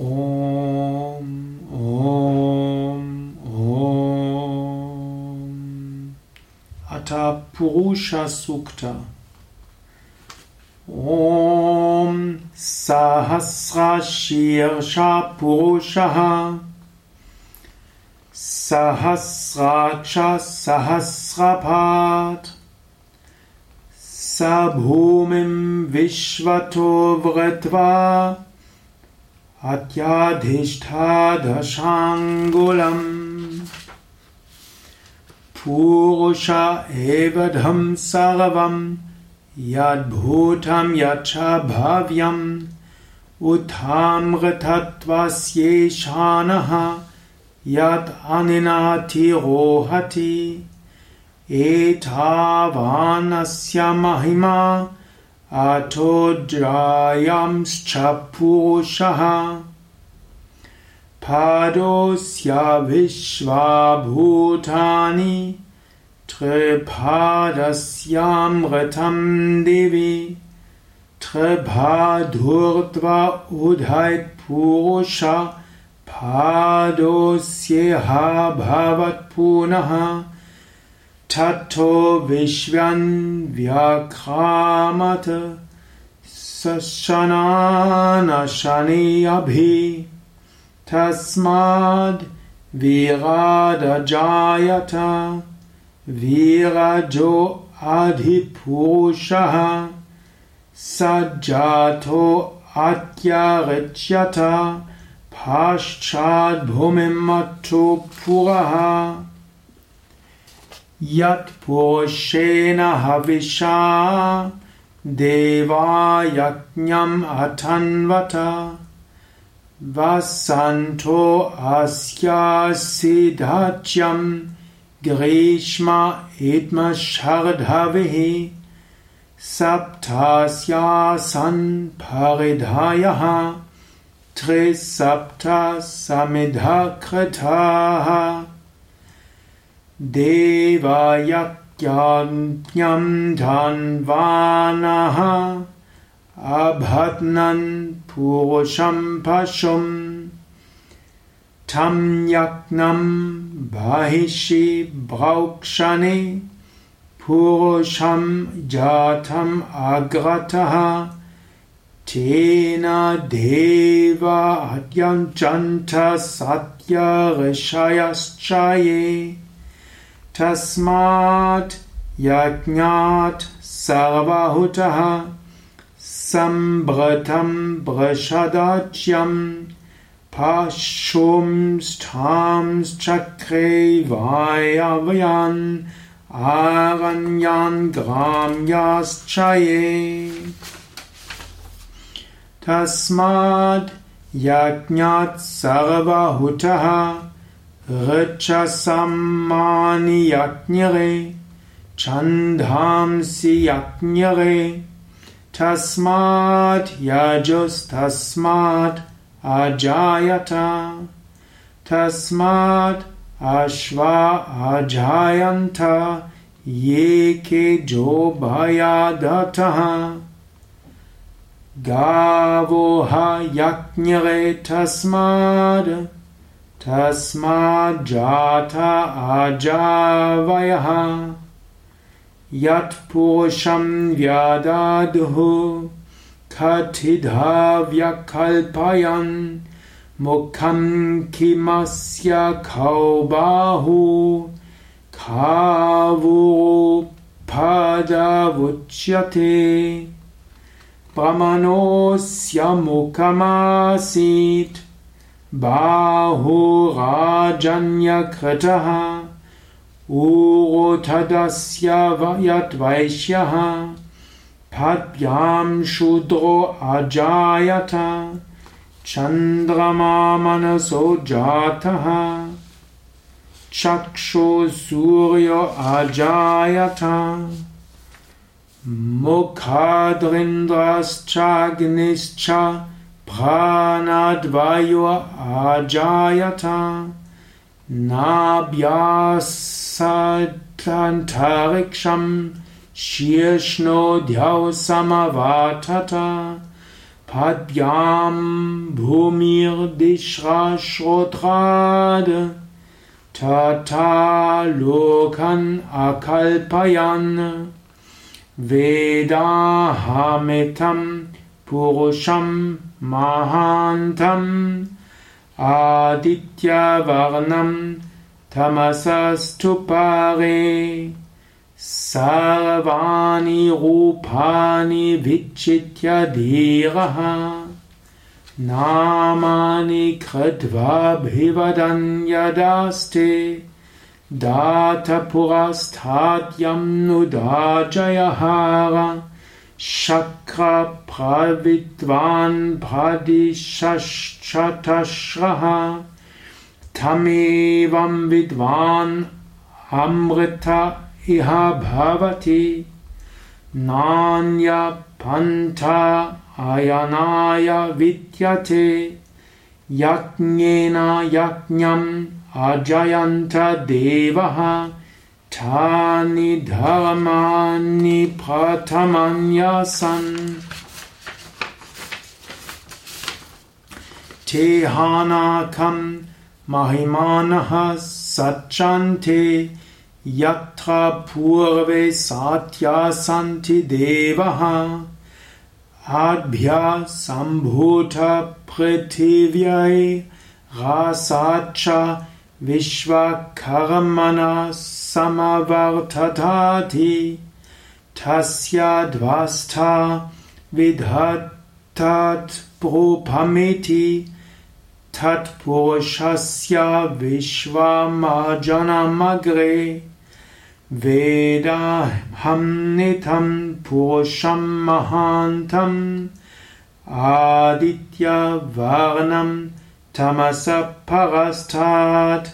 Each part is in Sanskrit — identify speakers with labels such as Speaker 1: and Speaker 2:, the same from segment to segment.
Speaker 1: ॐ ॐ ॐ अथ पुरुषसूक्त ॐ सहस्रशीर्षा पुरुषः सहस्राक्ष सहस्रपात् स भूमिं विश्वतो वृत्वा अत्याधिष्ठादशाङ्गुलम् पूरुष एवधं सर्वं यद्भूतं यच्च भव्यम्। उथामृतत्वस्येशानः यत् अनिनातिरोहति एतावानस्य महिमा अथोद्रायांश्च पुरुषः पादोऽस्य विश्वाभूतानि त्रिपादस्यामृतं दिवि। त्रिपाधूर्ध्व उदयत्पुरुष पादोऽस्येह भवत्पुनः तथो विश्वन् व्यक्रामत् सशनानशनि अभि तस्माद् वीरादजायत वीरजो अधिपुरुषः स जातो अत्यरिच्यत पाश्चाद्भूमिमथो पुरः यत्पुरुषेण हविषा देवायज्ञम् अथन्वत। वसन्तो अस्यासिधाच्यम् ग्रीष्म इद्मशर्धविः सप्तास्यासन् परिधायः त्रिसप्त समिधकृताः देवायज्ञम् धन्वानः अभद्नन् पुरुषं पशुम् तं यज्ञम् बहिषि भौक्षणे पुरुषं जातम् अग्रतः। तेन देवाद्यञ्चन्त सत्य ऋषयश्च ये तस्मात् यज्ञात् सर्वहुतः सम्भृतं वृषदाच्यम् पशुंस्थांश्चक्रे वायव्यान् आरण्यान् ग्राम्याश्च ये तस्माद् यज्ञात् सर्वहुतः ऋचसम्मानि यज्ञरे छन्दांसि यज्ञरे तस्मात् यजुस्तस्मात् अजायत तस्मात् अश्वा अजायन्त ये के जो भयादतः। गावो ह यज्ञरे तस्माद् तस्माज्जाता अजावयः यत्पुरुषं व्यादादुः कथिधा व्यकल्पयन् मुखं किमस्य खौ बाहु खावोपदवुच्यते प्रमनोऽस्य मुखमासीत् बाहुराजन्यकृतः ऊरोधदस्य यद्वैश्यः पद्भ्यां शूद्रो अजायत चन्द्रमा मनसो जातः चक्षुसूर्यो अजायत मुखाद्रिन्द्रश्चाग्निश्च प्राणाद्वायो अजायत नाभ्यासन्तरिक्षं शीर्ष्णोऽध्यौ समवातत। Padyam Bhumir Dishra Shrotrad Tata Lokan Akalpayan Vedahamitam Purusham Mahantam Aditya Varnam Tamasastupare Sarvani Rupani Vichitya Dhiraha Namani Kritva Bhivadanyadaste Data Purastatyam Nudajayahara Shakra Pravidvan Pradishashtashraha Tamevam Vidvan Amrita Iha Bhavati Nanya Panta Tani Dharmani Pratamanyasan Tehanakam Mahimanaha Satchante Yatra Purve Satya Santi Devaha. Adbhya Sambhuta Prithivyae Rasacha Vidhatat Prupameti Tat Purushasya Vishvamajanamagre Vedaham Purusham Mahantam Aditya Varnam Tamasa Parastat.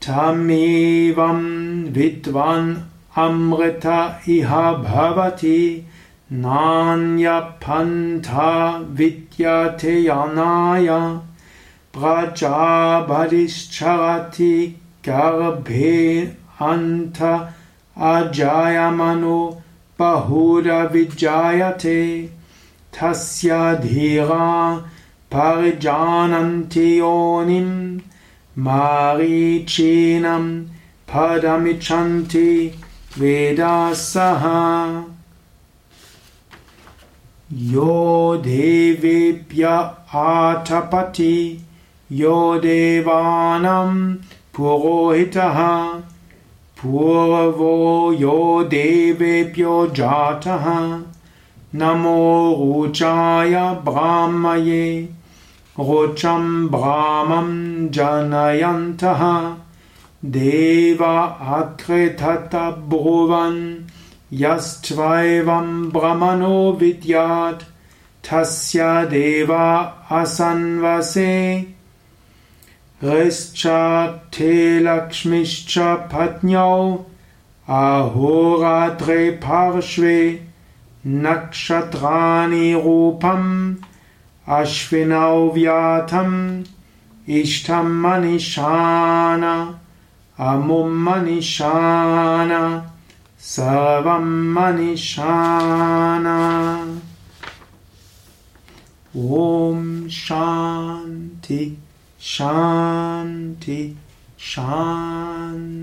Speaker 1: Tamevam Vidvan Iha Bhavati. Nanya Pantha Vidyate Yanaya Prajabhadischarati Garbhe Anta Ajayamano Bahuda Vijayate. Tasya Dhira Parijananti Yonim Marichinam Padamichanti Vedasaha Yo Devipya Atapati Yo Devanam Purohitaha Purvo yo devebhyo jataha Namo ruchaya brahmaye Rocham brahmam janayantaha Deva akretata bhuvan Yastvaivam brahmano vidyat Tasya deva asanvase Rischa te lakshmischa patnyau ahoratre parshve ashvinau vyatam ishtam manishana amum manishana sarvam manishana om shanti Shanti, Shanti.